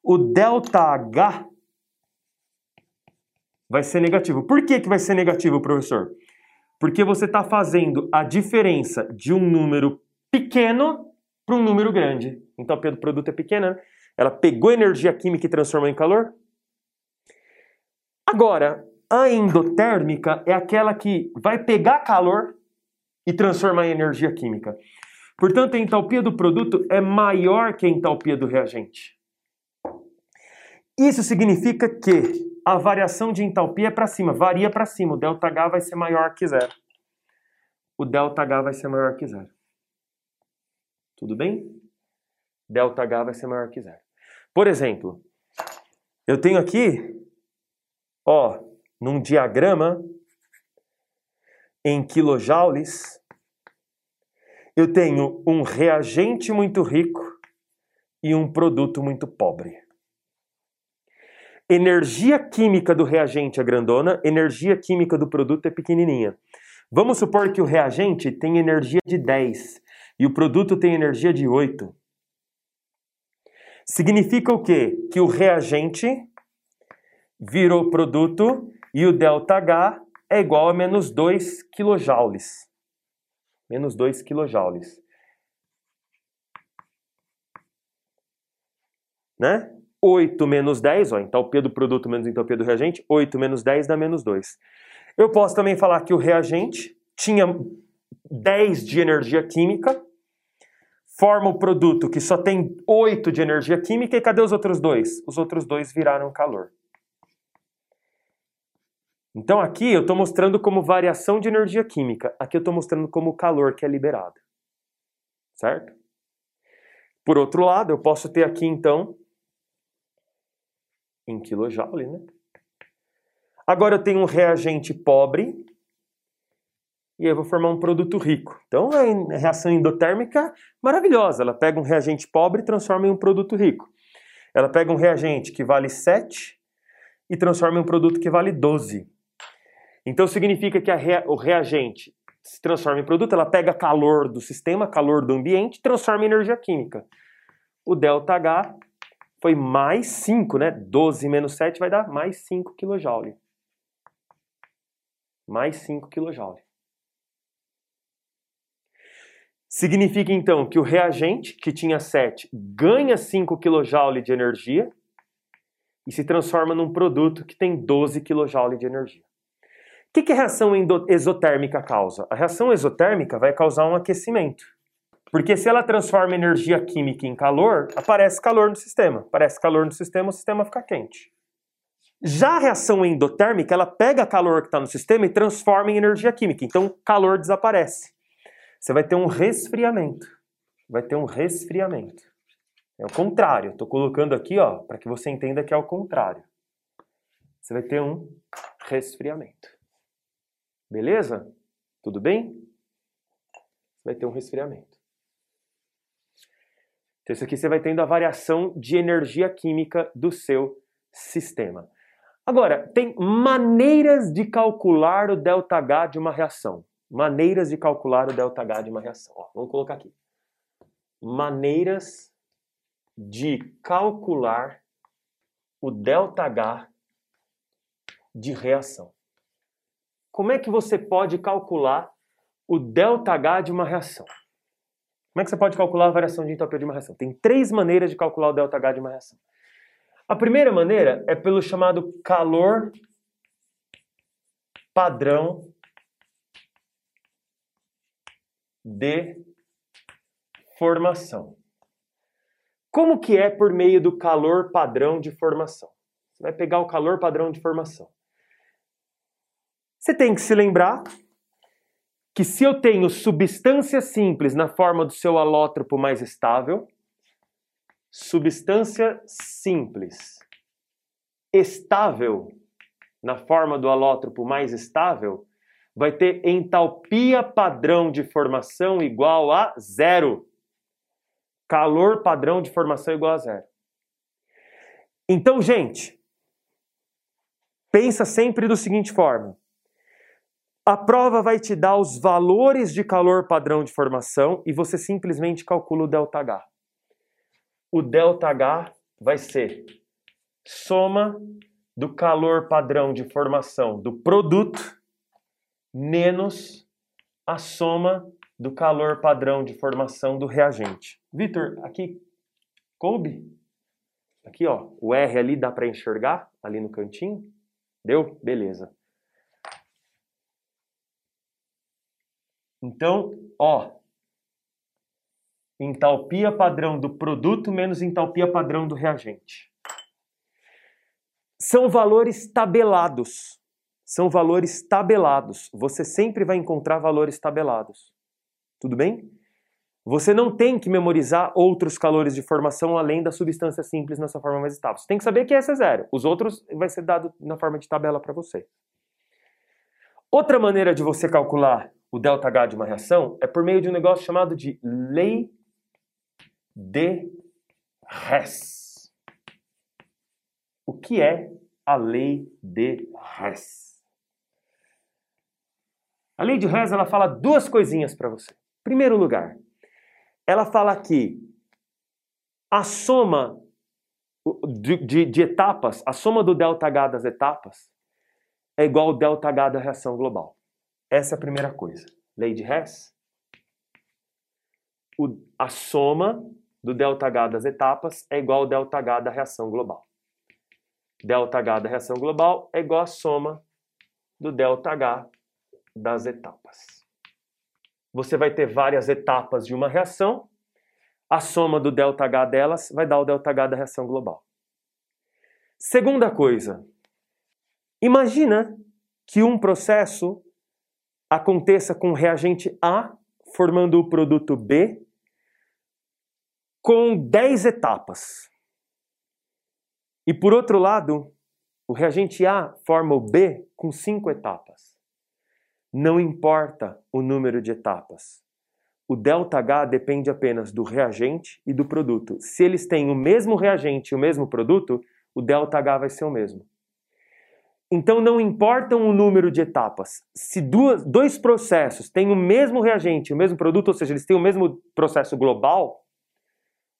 O ΔH vai ser negativo. Por que, que vai ser negativo, professor? Porque você está fazendo a diferença de um número pequeno para um número grande. Então, a do produto é pequena. Né? Ela pegou energia química e transformou em calor. Agora, a endotérmica é aquela que vai pegar calor e transformar em energia química. Portanto, a entalpia do produto é maior que a entalpia do reagente. Isso significa que a variação de entalpia é para cima, varia para cima. O ΔH vai ser maior que zero. O ΔH vai ser maior que zero. Tudo bem? ΔH vai ser maior que zero. Por exemplo, eu tenho aqui, ó, num diagrama em quilojoules, eu tenho um reagente muito rico e um produto muito pobre. Energia química do reagente é grandona, energia química do produto é pequenininha. Vamos supor que o reagente tem energia de 10 e o produto tem energia de 8. Significa o quê? Que o reagente virou produto e o ΔH é igual a menos 2 kJ. Menos 2 kJ. Né? 8 menos 10, ó, entalpia do produto menos entalpia do reagente, 8 menos 10 dá menos 2. Eu posso também falar que o reagente tinha 10 de energia química, forma o produto que só tem 8 de energia química, e cadê os outros dois? Os outros dois viraram calor. Então aqui eu estou mostrando como variação de energia química. Aqui eu estou mostrando como calor que é liberado. Certo? Por outro lado, eu posso ter aqui então em kilojoule, né? Agora eu tenho um reagente pobre e eu vou formar um produto rico. Então a reação endotérmica maravilhosa. Ela pega um reagente pobre e transforma em um produto rico. Ela pega um reagente que vale 7 e transforma em um produto que vale 12. Então significa que rea, o reagente se transforma em produto, ela pega calor do sistema, calor do ambiente, transforma em energia química. O ΔH foi mais 5, né? 12 menos 7 vai dar mais 5 kJ. Mais 5 kJ. Significa então que o reagente, que tinha 7, ganha 5 kJ de energia e se transforma num produto que tem 12 kJ de energia. O que, que a reação exotérmica causa? A reação exotérmica vai causar um aquecimento. Porque se ela transforma energia química em calor, aparece calor no sistema. Aparece calor no sistema, o sistema fica quente. Já a reação endotérmica, ela pega calor que está no sistema e transforma em energia química. Então, calor desaparece. Você vai ter um resfriamento. Vai ter um resfriamento. É o contrário. Estou colocando aqui, ó, para que você entenda que é o contrário. Você vai ter um resfriamento. Beleza? Tudo bem? Vai ter um resfriamento. Então, isso aqui você vai tendo a variação de energia química do seu sistema. Agora, tem maneiras de calcular o ΔH de uma reação. maneiras de calcular o ΔH de uma reação. Ó, vamos colocar aqui. Maneiras de calcular o ΔH de reação. Como é que você pode calcular o ΔH de uma reação? Como é que você pode calcular a variação de entropia de uma reação? Tem três maneiras de calcular o ΔH de uma reação. A primeira maneira é pelo chamado calor padrão de formação. Como que é por meio do calor padrão de formação? Você vai pegar o calor padrão de formação. Você tem que se lembrar que se eu tenho substância simples na forma do seu alótropo mais estável, substância simples estável na forma do alótropo mais estável, vai ter entalpia padrão de formação igual a zero. Calor padrão de formação igual a zero. Então, gente, pensa sempre da seguinte forma. A prova vai te dar os valores de calor padrão de formação e você simplesmente calcula o ΔH. O ΔH vai ser soma do calor padrão de formação do produto menos a soma do calor padrão de formação do reagente. Vitor, aqui coube? Aqui, ó, o R ali dá para enxergar ali no cantinho? Deu? Beleza. Então, ó, entalpia padrão do produto menos entalpia padrão do reagente. São valores tabelados são valores tabelados. Você sempre vai encontrar valores tabelados. Tudo bem? Você não tem que memorizar outros calores de formação além da substância simples na sua forma mais estável. Você tem que saber que essa é zero. Os outros vai ser dado na forma de tabela para você. Outra maneira de você calcular o ΔH de uma reação é por meio de um negócio chamado de lei de Hess. O que é a lei de Hess? A lei de Hess ela fala duas coisinhas para você. Em primeiro lugar, ela fala que a soma de, de, de, etapas, a soma do ΔH das etapas é igual ao ΔH da reação global. Essa é a primeira coisa. Lei de Hess. O, a soma do ΔH das etapas é igual ao ΔH da reação global. ΔH da reação global é igual à soma do ΔH das etapas. Você vai ter várias etapas de uma reação, a soma do ΔH delas vai dar o ΔH da reação global. Segunda coisa, imagina que um processo aconteça com o reagente A formando o produto B com 10 etapas. E por outro lado, o reagente A forma o B com 5 etapas. Não importa o número de etapas. O ΔH depende apenas do reagente e do produto. Se eles têm o mesmo reagente e o mesmo produto, o ΔH vai ser o mesmo. Então não importa o número de etapas. Se duas, dois processos têm o mesmo reagente o mesmo produto, ou seja, eles têm o mesmo processo global,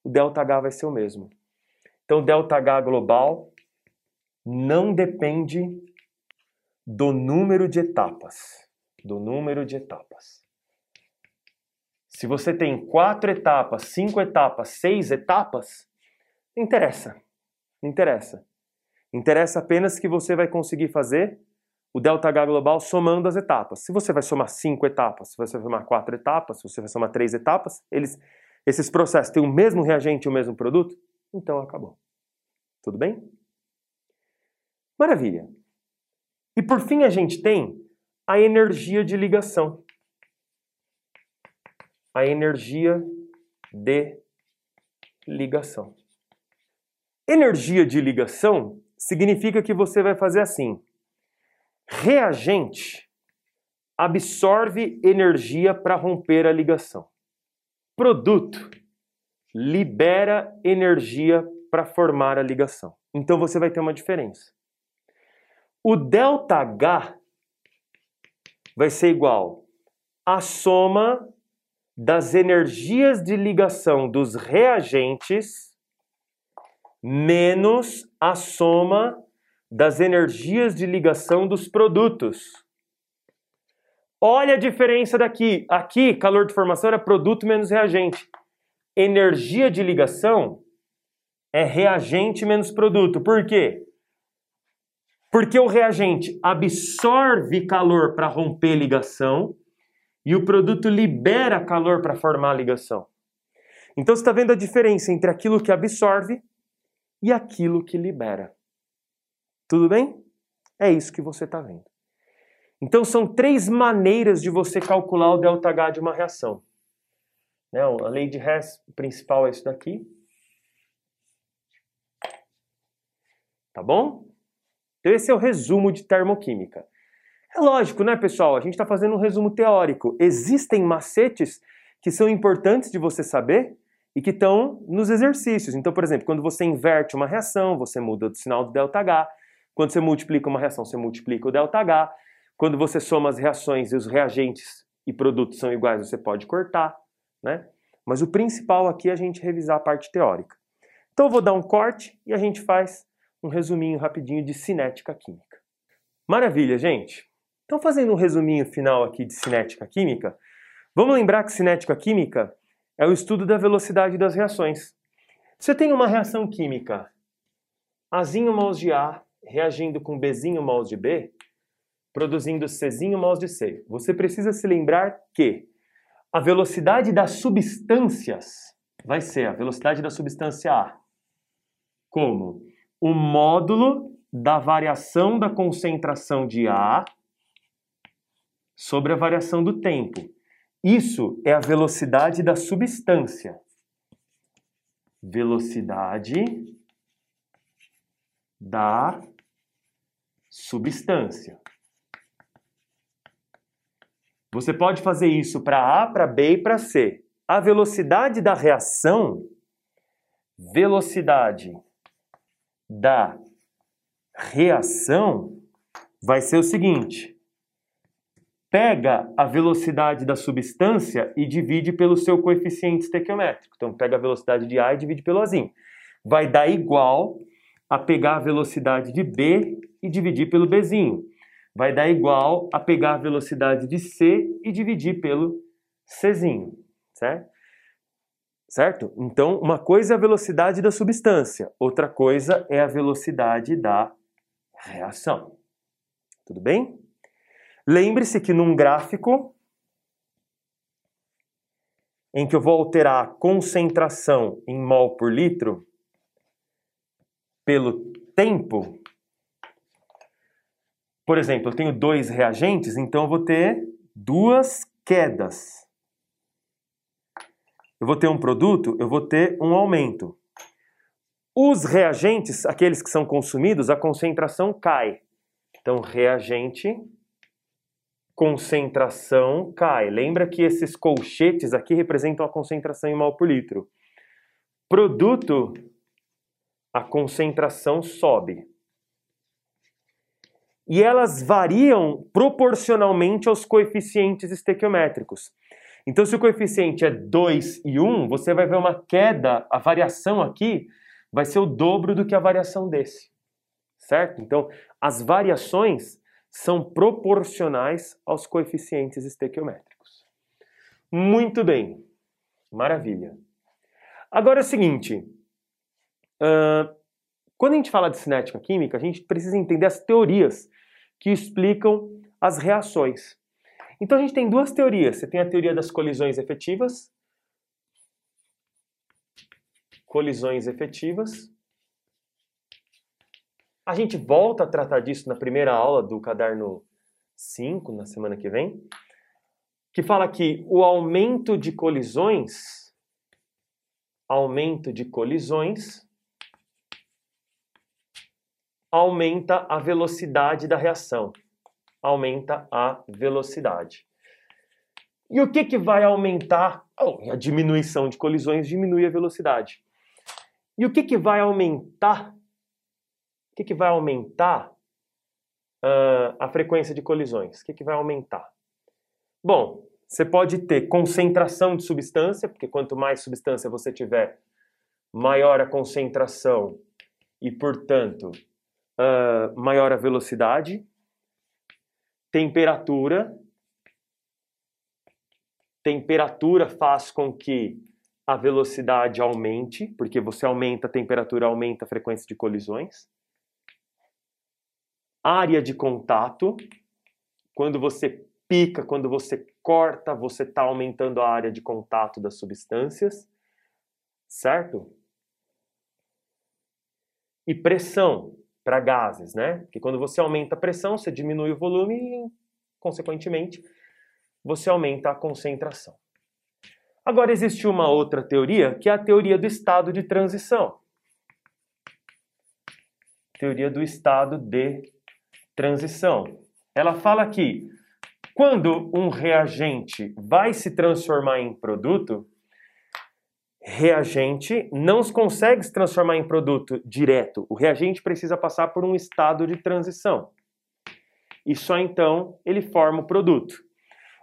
o ΔH vai ser o mesmo. Então o ΔH global não depende do número de etapas do número de etapas. Se você tem quatro etapas, cinco etapas, seis etapas, não interessa. Não interessa. Interessa apenas que você vai conseguir fazer o ΔH global somando as etapas. Se você vai somar cinco etapas, se você vai somar quatro etapas, se você vai somar três etapas, eles, esses processos têm o mesmo reagente e o mesmo produto, então acabou. Tudo bem? Maravilha. E por fim a gente tem a energia de ligação. A energia de ligação. Energia de ligação significa que você vai fazer assim: reagente absorve energia para romper a ligação. Produto libera energia para formar a ligação. Então você vai ter uma diferença. O ΔH vai ser igual a soma das energias de ligação dos reagentes menos a soma das energias de ligação dos produtos. Olha a diferença daqui. Aqui, calor de formação era produto menos reagente. Energia de ligação é reagente menos produto. Por quê? Porque o reagente absorve calor para romper ligação e o produto libera calor para formar ligação. Então você está vendo a diferença entre aquilo que absorve e aquilo que libera. Tudo bem? É isso que você está vendo. Então são três maneiras de você calcular o ΔH de uma reação. Né? A lei de Hess principal é isso daqui. Tá bom? Então esse é o resumo de termoquímica. É lógico, né, pessoal? A gente está fazendo um resumo teórico. Existem macetes que são importantes de você saber e que estão nos exercícios. Então, por exemplo, quando você inverte uma reação, você muda o sinal do ΔH. Quando você multiplica uma reação, você multiplica o ΔH. Quando você soma as reações e os reagentes e produtos são iguais, você pode cortar, né? Mas o principal aqui é a gente revisar a parte teórica. Então eu vou dar um corte e a gente faz um resuminho rapidinho de cinética química. Maravilha, gente! Então fazendo um resuminho final aqui de cinética química, vamos lembrar que cinética química é o estudo da velocidade das reações. Você tem uma reação química, Azinho mols de A reagindo com Bzinho mols de B, produzindo Czinho mols de C. Você precisa se lembrar que a velocidade das substâncias vai ser a velocidade da substância A. Como? O módulo da variação da concentração de A sobre a variação do tempo. Isso é a velocidade da substância. Velocidade da substância. Você pode fazer isso para A, para B e para C. A velocidade da reação, velocidade da reação vai ser o seguinte: pega a velocidade da substância e divide pelo seu coeficiente estequiométrico. Então, pega a velocidade de A e divide pelo Azinho. Vai dar igual a pegar a velocidade de B e dividir pelo Bzinho vai dar igual a pegar a velocidade de C e dividir pelo Czinho, certo? Certo? Então, uma coisa é a velocidade da substância, outra coisa é a velocidade da reação. Tudo bem? Lembre-se que num gráfico em que eu vou alterar a concentração em mol por litro pelo tempo, por exemplo, eu tenho dois reagentes, então eu vou ter duas quedas. Eu vou ter um produto, eu vou ter um aumento. Os reagentes, aqueles que são consumidos, a concentração cai. Então, reagente, concentração cai. Lembra que esses colchetes aqui representam a concentração em mol por litro. Produto, a concentração sobe e elas variam proporcionalmente aos coeficientes estequiométricos. Então, se o coeficiente é 2 e 1, você vai ver uma queda, a variação aqui vai ser o dobro do que a variação desse. Certo? Então, as variações são proporcionais aos coeficientes estequiométricos. Muito bem. Maravilha. Agora é o seguinte. Uh, quando a gente fala de cinética química, a gente precisa entender as teorias que explicam as reações. Então a gente tem duas teorias. Você tem a teoria das colisões efetivas. Colisões efetivas. A gente volta a tratar disso na primeira aula do caderno 5, na semana que vem, que fala que o aumento de colisões, aumento de colisões, aumenta a velocidade da reação. Aumenta a velocidade. E o que, que vai aumentar? Oh, a diminuição de colisões diminui a velocidade. E o que, que vai aumentar? O que, que vai aumentar uh, a frequência de colisões? O que, que vai aumentar? Bom, Você pode ter concentração de substância, porque quanto mais substância você tiver, maior a concentração e, portanto, uh, maior a velocidade. Temperatura. Temperatura faz com que a velocidade aumente, porque você aumenta a temperatura, aumenta a frequência de colisões. Área de contato. Quando você pica, quando você corta, você está aumentando a área de contato das substâncias, certo? E pressão para gases, né? Porque quando você aumenta a pressão, você diminui o volume e, consequentemente, você aumenta a concentração. Agora existe uma outra teoria, que é a teoria do estado de transição. Teoria do estado de transição. Ela fala que quando um reagente vai se transformar em produto, reagente não consegue se transformar em produto direto. O reagente precisa passar por um estado de transição. E só então ele forma o produto.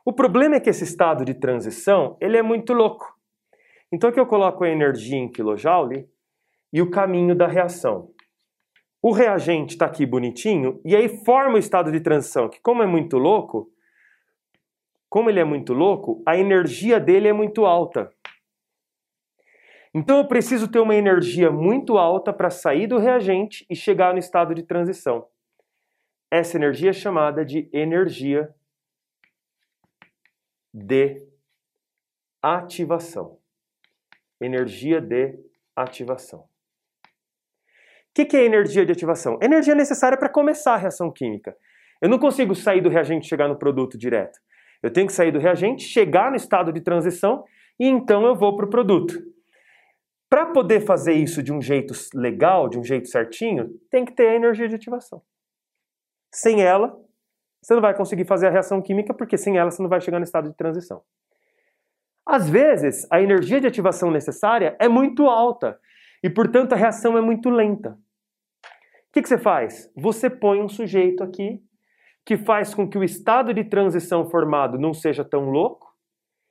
O problema é que esse estado de transição ele é muito louco. Então aqui eu coloco a energia em kilojoule e o caminho da reação. O reagente está aqui bonitinho e aí forma o estado de transição, que como é muito louco, como ele é muito louco, a energia dele é muito alta. Então eu preciso ter uma energia muito alta para sair do reagente e chegar no estado de transição. Essa energia é chamada de energia de ativação. Energia de ativação. Que, que é energia de ativação? Energia necessária para começar a reação química. Eu não consigo sair do reagente e chegar no produto direto. Eu tenho que sair do reagente, chegar no estado de transição e então eu vou para o produto. Para poder fazer isso de um jeito legal, de um jeito certinho, tem que ter a energia de ativação. Sem ela, você não vai conseguir fazer a reação química, porque sem ela você não vai chegar no estado de transição. Às vezes, a energia de ativação necessária é muito alta e, portanto, a reação é muito lenta. Que, que você faz? Você põe um sujeito aqui que faz com que o estado de transição formado não seja tão louco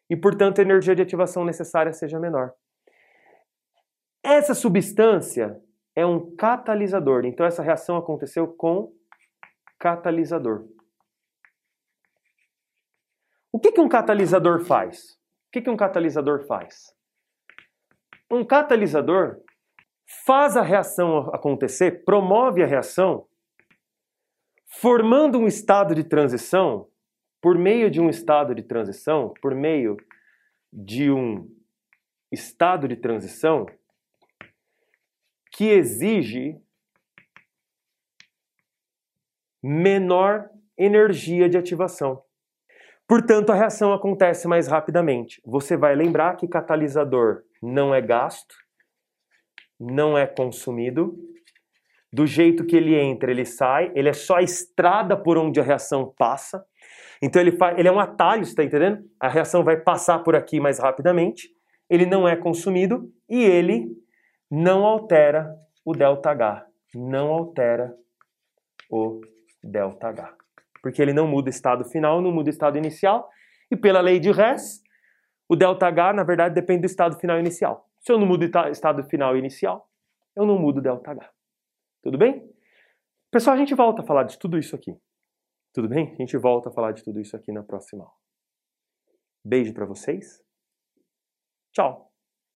e, portanto, a energia de ativação necessária seja menor. Essa substância é um catalisador. Então essa reação aconteceu com catalisador. O que, que um catalisador faz? O que, que um catalisador faz? Um catalisador faz a reação acontecer, promove a reação, formando um estado de transição, por meio de um estado de transição, por meio de um estado de transição, que exige menor energia de ativação. Portanto, a reação acontece mais rapidamente. Você vai lembrar que catalisador não é gasto, não é consumido. Do jeito que ele entra, ele sai. Ele é só a estrada por onde a reação passa. Então ele, faz, ele é um atalho, está entendendo? A reação vai passar por aqui mais rapidamente. Ele não é consumido e ele não altera o ΔH. Não altera o ΔH. Porque ele não muda o estado final, não muda o estado inicial. E pela lei de Hess, o ΔH, na verdade, depende do estado final inicial. Se eu não mudo estado final inicial, eu não mudo ΔH. Tudo bem? Pessoal, a gente volta a falar de tudo isso aqui. Tudo bem? A gente volta a falar de tudo isso aqui na próxima aula. Beijo para vocês. Tchau.